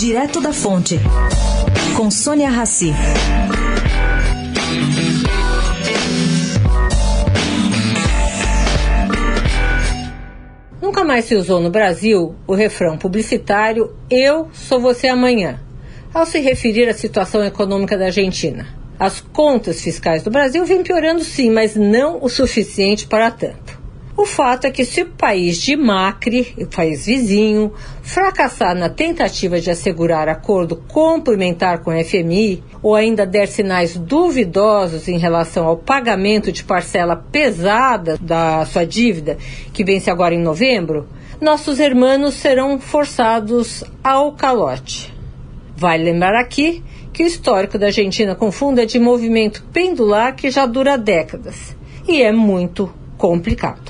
Direto da Fonte, com Sônia Rassi. Nunca mais se usou no Brasil o refrão publicitário Eu sou você amanhã, ao se referir à situação econômica da Argentina. As contas fiscais do Brasil vêm piorando sim, mas não o suficiente para tanto. O fato é que se o país de Macri, o país vizinho, fracassar na tentativa de assegurar acordo complementar com o FMI, ou ainda der sinais duvidosos em relação ao pagamento de parcela pesada da sua dívida, que vence agora em novembro, nossos irmãos serão forçados ao calote. Vale lembrar aqui que o histórico da Argentina com fundo é de movimento pendular que já dura décadas e é muito complicado.